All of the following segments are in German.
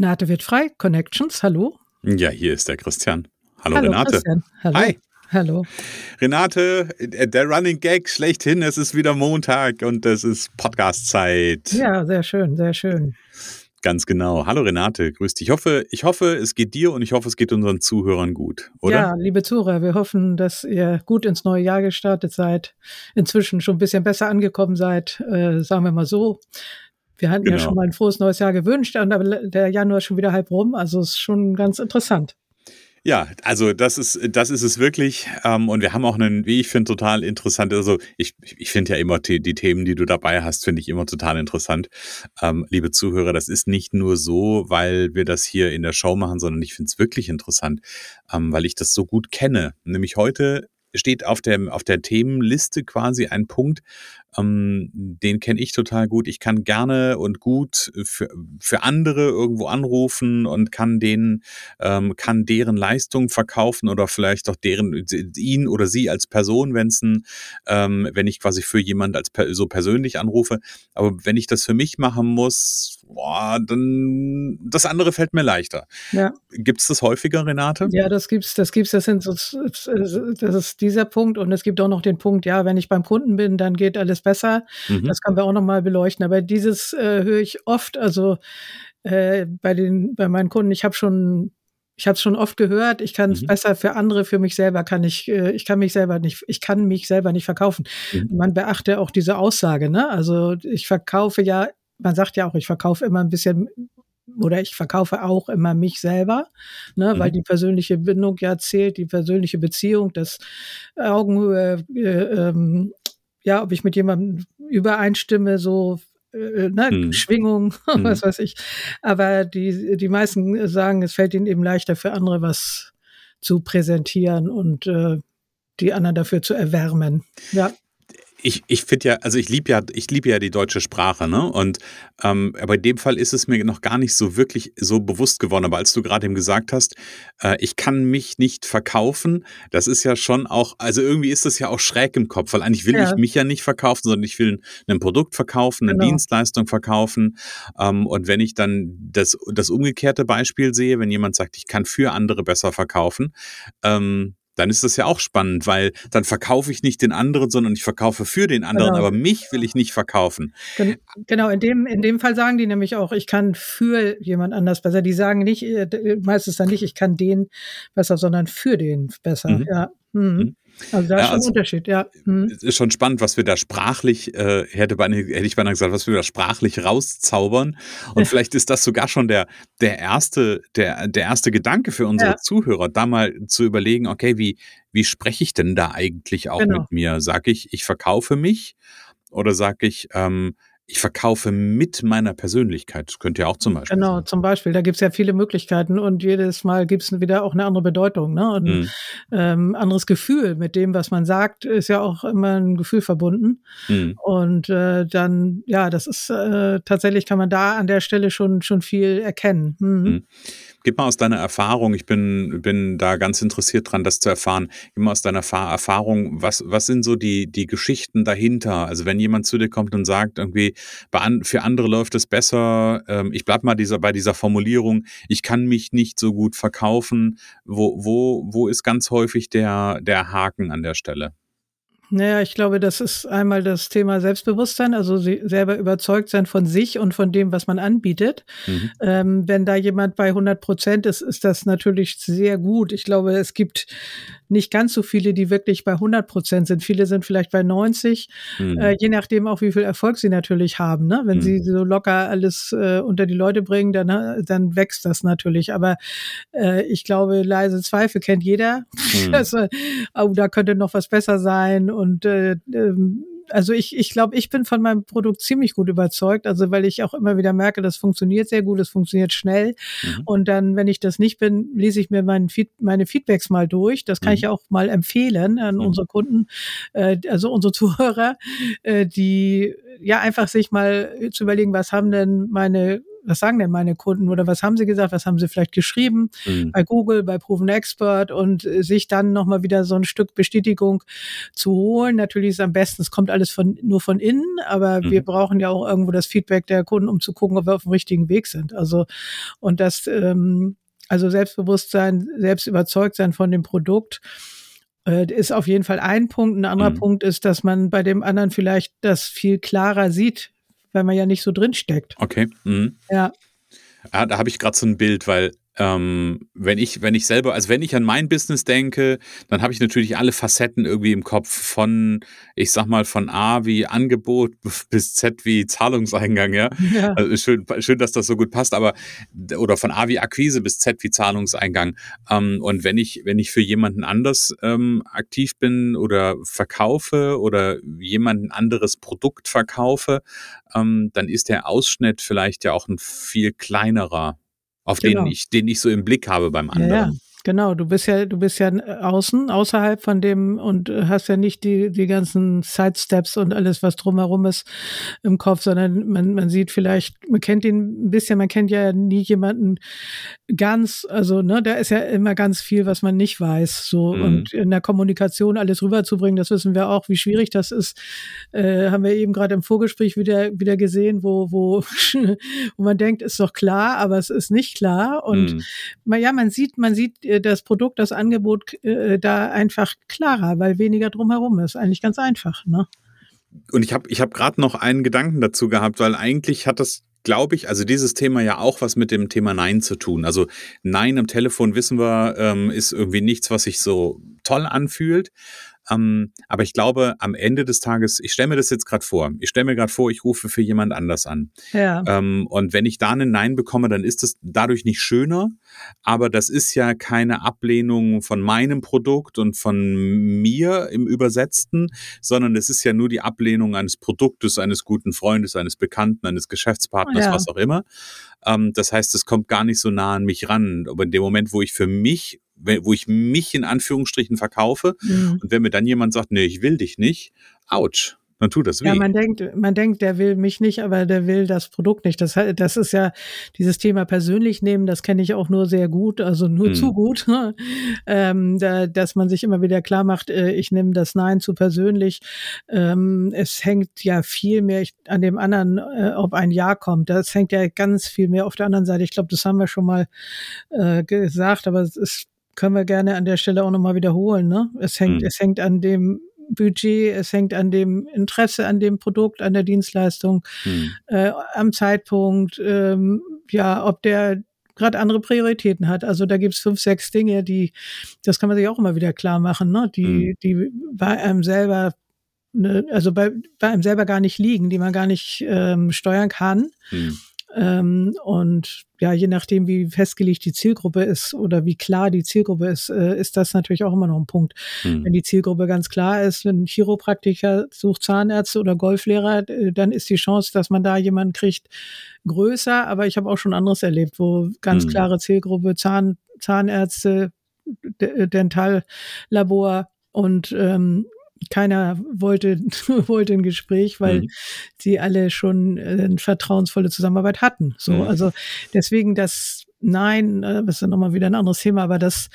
Renate wird frei, Connections, hallo. Ja, hier ist der Christian. Hallo, hallo Renate. Christian. Hallo. Hi. Hallo. Renate, der Running Gag schlechthin, es ist wieder Montag und es ist Podcast-Zeit. Ja, sehr schön, sehr schön. Ganz genau. Hallo Renate, grüß dich. Ich hoffe, ich hoffe, es geht dir und ich hoffe, es geht unseren Zuhörern gut, oder? Ja, liebe Zuhörer, wir hoffen, dass ihr gut ins neue Jahr gestartet seid, inzwischen schon ein bisschen besser angekommen seid, äh, sagen wir mal so. Wir hatten genau. ja schon mal ein frohes neues Jahr gewünscht, aber der Januar ist schon wieder halb rum, also ist schon ganz interessant. Ja, also das ist, das ist es wirklich. Ähm, und wir haben auch einen, wie ich finde, total interessant. Also ich, ich finde ja immer die, die, Themen, die du dabei hast, finde ich immer total interessant. Ähm, liebe Zuhörer, das ist nicht nur so, weil wir das hier in der Show machen, sondern ich finde es wirklich interessant, ähm, weil ich das so gut kenne. Nämlich heute steht auf der, auf der Themenliste quasi ein Punkt, ähm, den kenne ich total gut. Ich kann gerne und gut für, für andere irgendwo anrufen und kann denen, ähm, kann deren Leistung verkaufen oder vielleicht auch deren, ihn oder sie als Person, wenn's ein, ähm, wenn ich quasi für jemand als so persönlich anrufe. Aber wenn ich das für mich machen muss, boah, dann das andere fällt mir leichter. Ja. Gibt es das häufiger, Renate? Ja, das gibt's, das gibt's, das sind so, das ist dieser Punkt und es gibt auch noch den Punkt, ja, wenn ich beim Kunden bin, dann geht alles alles besser. Mhm. Das können wir auch nochmal beleuchten. Aber dieses äh, höre ich oft, also äh, bei den, bei meinen Kunden, ich habe schon ich habe es schon oft gehört, ich kann es mhm. besser für andere, für mich selber kann ich, äh, ich kann mich selber nicht, ich kann mich selber nicht verkaufen. Mhm. Man beachte auch diese Aussage, ne? Also ich verkaufe ja, man sagt ja auch, ich verkaufe immer ein bisschen oder ich verkaufe auch immer mich selber, ne, mhm. weil die persönliche Bindung ja zählt, die persönliche Beziehung, das Augenhöhe, äh, ähm, ja, ob ich mit jemandem übereinstimme, so äh, ne, hm. Schwingung, hm. was weiß ich. Aber die, die meisten sagen, es fällt ihnen eben leichter für andere was zu präsentieren und äh, die anderen dafür zu erwärmen. Ja ich, ich finde ja, also ich liebe ja, ich liebe ja die deutsche Sprache, ne? Und ähm, aber in dem Fall ist es mir noch gar nicht so wirklich so bewusst geworden. Aber als du gerade eben gesagt hast, äh, ich kann mich nicht verkaufen, das ist ja schon auch, also irgendwie ist das ja auch schräg im Kopf, weil eigentlich will ja. ich mich ja nicht verkaufen, sondern ich will ein Produkt verkaufen, eine genau. Dienstleistung verkaufen. Ähm, und wenn ich dann das, das umgekehrte Beispiel sehe, wenn jemand sagt, ich kann für andere besser verkaufen, ähm, dann ist das ja auch spannend, weil dann verkaufe ich nicht den anderen, sondern ich verkaufe für den anderen, genau. aber mich will ich nicht verkaufen. Genau, in dem, in dem Fall sagen die nämlich auch, ich kann für jemand anders besser. Die sagen nicht, äh, meistens dann nicht, ich kann den besser, sondern für den besser. Mhm. Ja. Mhm. Also da ist ja, schon ein also Unterschied, ja. Mhm. Es ist schon spannend, was wir da sprachlich, äh, hätte, bei, hätte ich beinahe gesagt, was wir da sprachlich rauszaubern. Und vielleicht ist das sogar schon der, der, erste, der, der erste Gedanke für unsere ja. Zuhörer, da mal zu überlegen, okay, wie, wie spreche ich denn da eigentlich auch genau. mit mir? Sag ich, ich verkaufe mich oder sag ich, ähm, ich verkaufe mit meiner Persönlichkeit. Das könnte ja auch zum Beispiel. Genau, sein. zum Beispiel. Da gibt es ja viele Möglichkeiten und jedes Mal gibt es wieder auch eine andere Bedeutung, ne? Und mhm. ähm, anderes Gefühl mit dem, was man sagt, ist ja auch immer ein Gefühl verbunden. Mhm. Und äh, dann, ja, das ist äh, tatsächlich kann man da an der Stelle schon schon viel erkennen. Mhm. mhm. Gib mal aus deiner Erfahrung, ich bin, bin da ganz interessiert dran, das zu erfahren. Gib mal aus deiner Erfahrung, was, was sind so die, die Geschichten dahinter? Also wenn jemand zu dir kommt und sagt, irgendwie, für andere läuft es besser, ähm, ich bleib mal dieser, bei dieser Formulierung, ich kann mich nicht so gut verkaufen. Wo, wo, wo ist ganz häufig der, der Haken an der Stelle? Naja, ich glaube, das ist einmal das Thema Selbstbewusstsein, also selber überzeugt sein von sich und von dem, was man anbietet. Mhm. Ähm, wenn da jemand bei 100 Prozent ist, ist das natürlich sehr gut. Ich glaube, es gibt nicht ganz so viele, die wirklich bei 100 Prozent sind. Viele sind vielleicht bei 90, mhm. äh, je nachdem auch, wie viel Erfolg sie natürlich haben. Ne? Wenn mhm. sie so locker alles äh, unter die Leute bringen, dann, äh, dann wächst das natürlich. Aber äh, ich glaube, leise Zweifel kennt jeder. Mhm. also, oh, da könnte noch was besser sein und äh, ähm, also ich, ich glaube, ich bin von meinem Produkt ziemlich gut überzeugt, also weil ich auch immer wieder merke, das funktioniert sehr gut, es funktioniert schnell. Mhm. Und dann, wenn ich das nicht bin, lese ich mir Feed, meine Feedbacks mal durch. Das kann mhm. ich auch mal empfehlen an mhm. unsere Kunden, äh, also unsere Zuhörer, äh, die ja einfach sich mal zu überlegen, was haben denn meine was sagen denn meine Kunden oder was haben sie gesagt, was haben sie vielleicht geschrieben mhm. bei Google, bei Proven Expert und äh, sich dann nochmal wieder so ein Stück Bestätigung zu holen. Natürlich ist am besten, es kommt alles von, nur von innen, aber mhm. wir brauchen ja auch irgendwo das Feedback der Kunden, um zu gucken, ob wir auf dem richtigen Weg sind. Also, und das, ähm, also Selbstbewusstsein, selbst überzeugt sein von dem Produkt, äh, ist auf jeden Fall ein Punkt. Ein anderer mhm. Punkt ist, dass man bei dem anderen vielleicht das viel klarer sieht, weil man ja nicht so drin steckt. Okay. Mhm. Ja. ja. Da habe ich gerade so ein Bild, weil ähm, wenn ich, wenn ich selber, also wenn ich an mein Business denke, dann habe ich natürlich alle Facetten irgendwie im Kopf von, ich sag mal, von A wie Angebot bis Z wie Zahlungseingang, ja. ja. Also schön, schön, dass das so gut passt, aber oder von A wie Akquise bis Z wie Zahlungseingang. Ähm, und wenn ich, wenn ich für jemanden anders ähm, aktiv bin oder verkaufe oder jemanden anderes Produkt verkaufe, ähm, dann ist der Ausschnitt vielleicht ja auch ein viel kleinerer auf genau. den ich, den ich so im Blick habe beim anderen. Genau, du bist ja, du bist ja außen, außerhalb von dem und hast ja nicht die, die ganzen Sidesteps und alles, was drumherum ist im Kopf, sondern man, man sieht vielleicht, man kennt ihn ein bisschen, man kennt ja nie jemanden ganz, also, ne, da ist ja immer ganz viel, was man nicht weiß, so, mhm. und in der Kommunikation alles rüberzubringen, das wissen wir auch, wie schwierig das ist, äh, haben wir eben gerade im Vorgespräch wieder, wieder gesehen, wo, wo, wo man denkt, ist doch klar, aber es ist nicht klar und, mhm. man, ja, man sieht, man sieht, äh, das Produkt, das Angebot äh, da einfach klarer, weil weniger drumherum ist. Eigentlich ganz einfach. Ne? Und ich habe ich hab gerade noch einen Gedanken dazu gehabt, weil eigentlich hat das glaube ich, also dieses Thema ja auch was mit dem Thema Nein zu tun. Also Nein am Telefon wissen wir, ähm, ist irgendwie nichts, was sich so toll anfühlt. Ähm, aber ich glaube, am Ende des Tages, ich stelle mir das jetzt gerade vor, ich stelle mir gerade vor, ich rufe für jemand anders an. Ja. Ähm, und wenn ich da einen Nein bekomme, dann ist das dadurch nicht schöner, aber das ist ja keine Ablehnung von meinem Produkt und von mir im Übersetzten, sondern es ist ja nur die Ablehnung eines Produktes, eines guten Freundes, eines Bekannten, eines Geschäftspartners, ja. was auch immer. Ähm, das heißt, es kommt gar nicht so nah an mich ran. Aber in dem Moment, wo ich für mich wo ich mich in Anführungsstrichen verkaufe mhm. und wenn mir dann jemand sagt, nee, ich will dich nicht, ouch, dann tut das weh. Ja, man denkt, man denkt, der will mich nicht, aber der will das Produkt nicht. Das, das ist ja dieses Thema persönlich nehmen, das kenne ich auch nur sehr gut, also nur hm. zu gut, ähm, da, dass man sich immer wieder klar macht, äh, ich nehme das Nein zu persönlich. Ähm, es hängt ja viel mehr an dem anderen, äh, ob ein Ja kommt. Das hängt ja ganz viel mehr auf der anderen Seite. Ich glaube, das haben wir schon mal äh, gesagt, aber es ist können wir gerne an der Stelle auch nochmal wiederholen. Ne? Es hängt, hm. es hängt an dem Budget, es hängt an dem Interesse an dem Produkt, an der Dienstleistung, hm. äh, am Zeitpunkt, ähm, ja, ob der gerade andere Prioritäten hat. Also da gibt's fünf, sechs Dinge, die, das kann man sich auch immer wieder klar machen, ne? die, hm. die bei einem selber ne, also bei, bei einem selber gar nicht liegen, die man gar nicht ähm, steuern kann. Hm. Ähm, und ja, je nachdem, wie festgelegt die Zielgruppe ist oder wie klar die Zielgruppe ist, äh, ist das natürlich auch immer noch ein Punkt. Mhm. Wenn die Zielgruppe ganz klar ist, wenn ein Chiropraktiker sucht Zahnärzte oder Golflehrer, äh, dann ist die Chance, dass man da jemanden kriegt, größer. Aber ich habe auch schon anderes erlebt, wo ganz mhm. klare Zielgruppe Zahn, Zahnärzte, Dentallabor und ähm, keiner wollte, wollte ein Gespräch, weil mhm. sie alle schon äh, eine vertrauensvolle Zusammenarbeit hatten. So, mhm. also deswegen das Nein, äh, das ist dann nochmal wieder ein anderes Thema, aber das,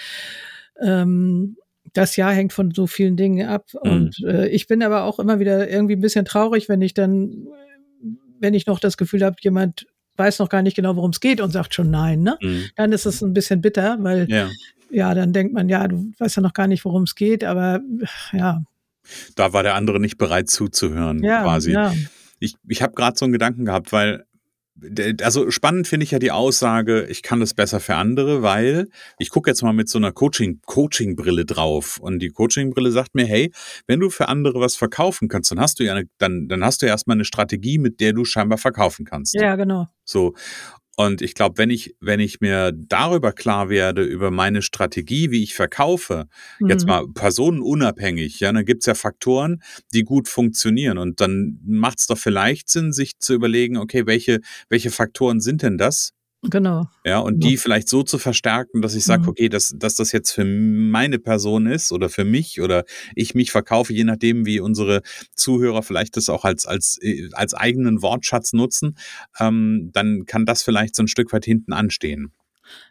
ähm, das Jahr hängt von so vielen Dingen ab. Mhm. Und äh, ich bin aber auch immer wieder irgendwie ein bisschen traurig, wenn ich dann, wenn ich noch das Gefühl habe, jemand weiß noch gar nicht genau, worum es geht und sagt schon nein, ne? Mhm. Dann ist es ein bisschen bitter, weil ja. ja, dann denkt man, ja, du weißt ja noch gar nicht, worum es geht, aber ja, da war der andere nicht bereit zuzuhören, ja, quasi. Ja. Ich, ich habe gerade so einen Gedanken gehabt, weil also spannend finde ich ja die Aussage, ich kann das besser für andere, weil ich gucke jetzt mal mit so einer Coaching Coaching Brille drauf und die Coaching Brille sagt mir, hey, wenn du für andere was verkaufen kannst, dann hast du ja eine, dann dann hast du erstmal eine Strategie, mit der du scheinbar verkaufen kannst. Ja, genau. So und ich glaube, wenn ich, wenn ich mir darüber klar werde, über meine Strategie, wie ich verkaufe, mhm. jetzt mal personenunabhängig, ja, dann gibt's ja Faktoren, die gut funktionieren. Und dann macht's doch vielleicht Sinn, sich zu überlegen, okay, welche, welche Faktoren sind denn das? Genau. Ja, und genau. die vielleicht so zu verstärken, dass ich sage, mhm. okay, dass, dass das jetzt für meine Person ist oder für mich oder ich mich verkaufe, je nachdem, wie unsere Zuhörer vielleicht das auch als, als, äh, als eigenen Wortschatz nutzen, ähm, dann kann das vielleicht so ein Stück weit hinten anstehen.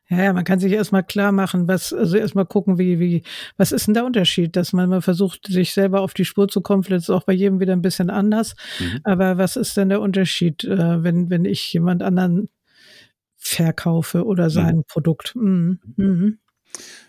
Ja, ja, man kann sich erstmal klar machen, was, also erstmal gucken, wie, wie, was ist denn der Unterschied, dass man mal versucht, sich selber auf die Spur zu kommen, vielleicht ist auch bei jedem wieder ein bisschen anders. Mhm. Aber was ist denn der Unterschied, äh, wenn, wenn ich jemand anderen verkaufe oder mhm. sein mhm. Produkt. Mhm. Mhm.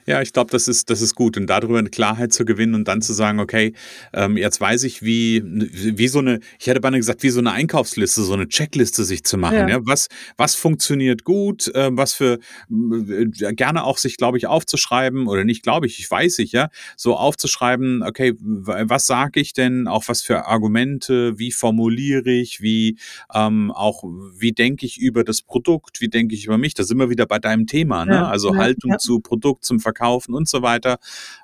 Ja, ich glaube, das ist, das ist gut. Und darüber eine Klarheit zu gewinnen und dann zu sagen, okay, ähm, jetzt weiß ich, wie, wie so eine, ich hätte beinahe gesagt, wie so eine Einkaufsliste, so eine Checkliste sich zu machen. Ja. ja? Was, was funktioniert gut, äh, was für, äh, gerne auch sich, glaube ich, aufzuschreiben oder nicht, glaube ich, ich weiß ich, ja, so aufzuschreiben, okay, was sage ich denn, auch was für Argumente, wie formuliere ich, wie ähm, auch, wie denke ich über das Produkt, wie denke ich über mich, da sind wir wieder bei deinem Thema, ne? Ja, also ja, Haltung zu Produkt, zum Verkauf verkaufen und so weiter.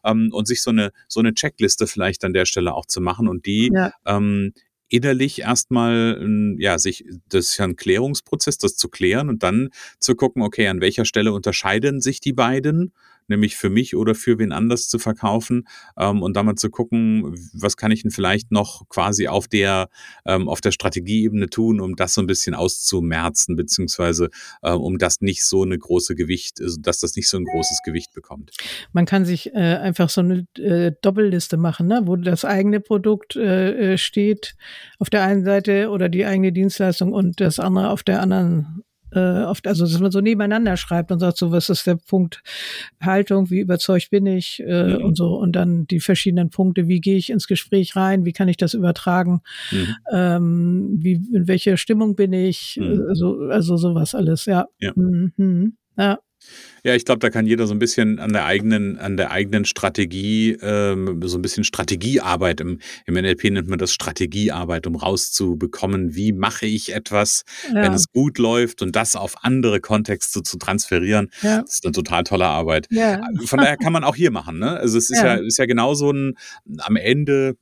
Ähm, und sich so eine, so eine Checkliste vielleicht an der Stelle auch zu machen und die ja. ähm, innerlich erstmal, ähm, ja, sich, das ist ja ein Klärungsprozess, das zu klären und dann zu gucken, okay, an welcher Stelle unterscheiden sich die beiden nämlich für mich oder für wen anders zu verkaufen ähm, und mal zu gucken, was kann ich denn vielleicht noch quasi auf der, ähm, auf der Strategieebene tun, um das so ein bisschen auszumerzen, beziehungsweise äh, um das nicht so eine große Gewicht, also, dass das nicht so ein großes Gewicht bekommt. Man kann sich äh, einfach so eine äh, Doppelliste machen, ne? wo das eigene Produkt äh, äh steht auf der einen Seite oder die eigene Dienstleistung und das andere auf der anderen äh, oft, also dass man so nebeneinander schreibt und sagt so, was ist der Punkt Haltung, wie überzeugt bin ich äh, mhm. und so und dann die verschiedenen Punkte, wie gehe ich ins Gespräch rein, wie kann ich das übertragen, mhm. ähm, wie in welcher Stimmung bin ich, mhm. also also sowas alles, ja, ja. Mhm. ja. Ja, ich glaube, da kann jeder so ein bisschen an der eigenen, an der eigenen Strategie, ähm, so ein bisschen Strategiearbeit. Im, Im NLP nennt man das Strategiearbeit, um rauszubekommen, wie mache ich etwas, ja. wenn es gut läuft und das auf andere Kontexte zu transferieren. Ja. Das ist eine total tolle Arbeit. Ja. Von daher kann man auch hier machen. Ne? Also es ist ja, ist ja genauso ein, am Ende,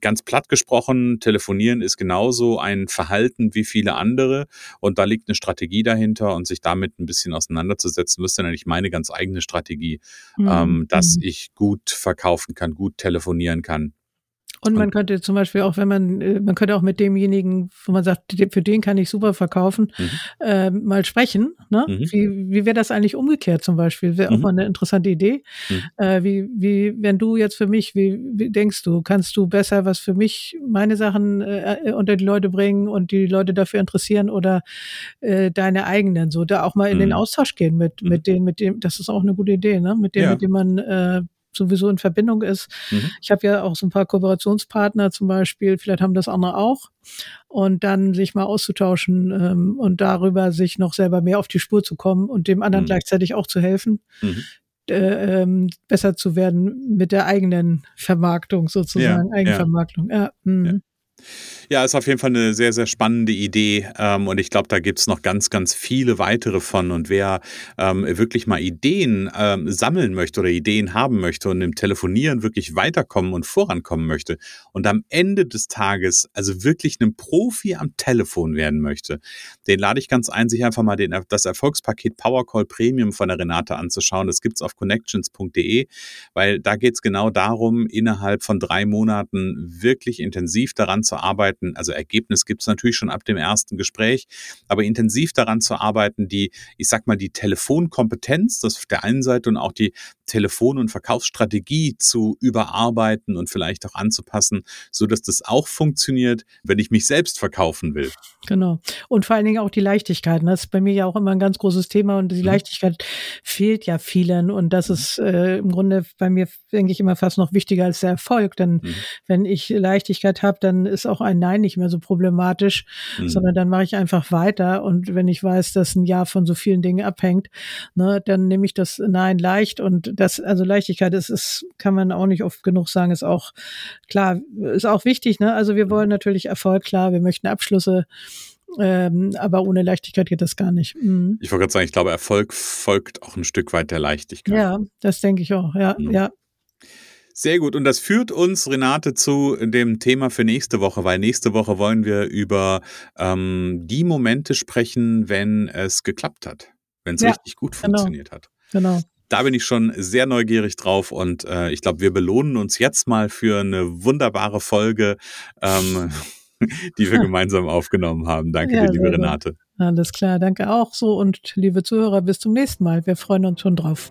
ganz platt gesprochen, telefonieren ist genauso ein Verhalten wie viele andere. Und da liegt eine Strategie dahinter und sich damit ein bisschen auseinanderzusetzen, ist dann eigentlich meine ganz eigene Strategie, mhm. ähm, dass mhm. ich gut verkaufen kann, gut telefonieren kann. Und man könnte zum Beispiel auch, wenn man, äh, man könnte auch mit demjenigen, wo man sagt, für den kann ich super verkaufen, mhm. äh, mal sprechen. Ne? Mhm. Wie, wie wäre das eigentlich umgekehrt zum Beispiel? Wäre mhm. auch mal eine interessante Idee. Mhm. Äh, wie, wie, wenn du jetzt für mich, wie, wie denkst du, kannst du besser was für mich, meine Sachen äh, unter die Leute bringen und die Leute dafür interessieren oder äh, deine eigenen? So da auch mal in den mhm. Austausch gehen mit, mhm. mit denen, mit dem, das ist auch eine gute Idee, ne? Mit denen, ja. mit dem man äh, sowieso in Verbindung ist. Mhm. Ich habe ja auch so ein paar Kooperationspartner zum Beispiel, vielleicht haben das andere auch. Und dann sich mal auszutauschen ähm, und darüber sich noch selber mehr auf die Spur zu kommen und dem anderen mhm. gleichzeitig auch zu helfen. Mhm. Äh, ähm, besser zu werden mit der eigenen Vermarktung sozusagen, ja, Eigenvermarktung. Ja. ja. Ja, ist auf jeden Fall eine sehr, sehr spannende Idee ähm, und ich glaube, da gibt es noch ganz, ganz viele weitere von. Und wer ähm, wirklich mal Ideen ähm, sammeln möchte oder Ideen haben möchte und im Telefonieren wirklich weiterkommen und vorankommen möchte und am Ende des Tages also wirklich einem Profi am Telefon werden möchte, den lade ich ganz ein, sich einfach mal den, das Erfolgspaket Powercall Premium von der Renate anzuschauen. Das gibt es auf connections.de, weil da geht es genau darum, innerhalb von drei Monaten wirklich intensiv daran zu arbeiten. Also Ergebnis gibt es natürlich schon ab dem ersten Gespräch, aber intensiv daran zu arbeiten, die, ich sag mal, die Telefonkompetenz, das auf der einen Seite und auch die Telefon- und Verkaufsstrategie zu überarbeiten und vielleicht auch anzupassen, so dass das auch funktioniert, wenn ich mich selbst verkaufen will. Genau. Und vor allen Dingen auch die Leichtigkeit. Ne? Das ist bei mir ja auch immer ein ganz großes Thema und die mhm. Leichtigkeit fehlt ja vielen und das mhm. ist äh, im Grunde bei mir, denke ich, immer fast noch wichtiger als der Erfolg, denn mhm. wenn ich Leichtigkeit habe, dann ist auch ein Nein nicht mehr so problematisch, mhm. sondern dann mache ich einfach weiter. Und wenn ich weiß, dass ein Jahr von so vielen Dingen abhängt, ne, dann nehme ich das Nein leicht. Und das, also Leichtigkeit, das ist, kann man auch nicht oft genug sagen, ist auch klar, ist auch wichtig. Ne? Also wir wollen natürlich Erfolg, klar, wir möchten Abschlüsse. Ähm, aber ohne Leichtigkeit geht das gar nicht. Mhm. Ich wollte gerade sagen, ich glaube, Erfolg folgt auch ein Stück weit der Leichtigkeit. Ja, das denke ich auch. Ja, mhm. ja. Sehr gut. Und das führt uns, Renate, zu dem Thema für nächste Woche, weil nächste Woche wollen wir über ähm, die Momente sprechen, wenn es geklappt hat, wenn es ja, richtig gut genau. funktioniert hat. Genau. Da bin ich schon sehr neugierig drauf und äh, ich glaube, wir belohnen uns jetzt mal für eine wunderbare Folge, ähm, die wir gemeinsam aufgenommen haben. Danke ja, dir, liebe Renate. Alles klar, danke auch so und liebe Zuhörer, bis zum nächsten Mal. Wir freuen uns schon drauf.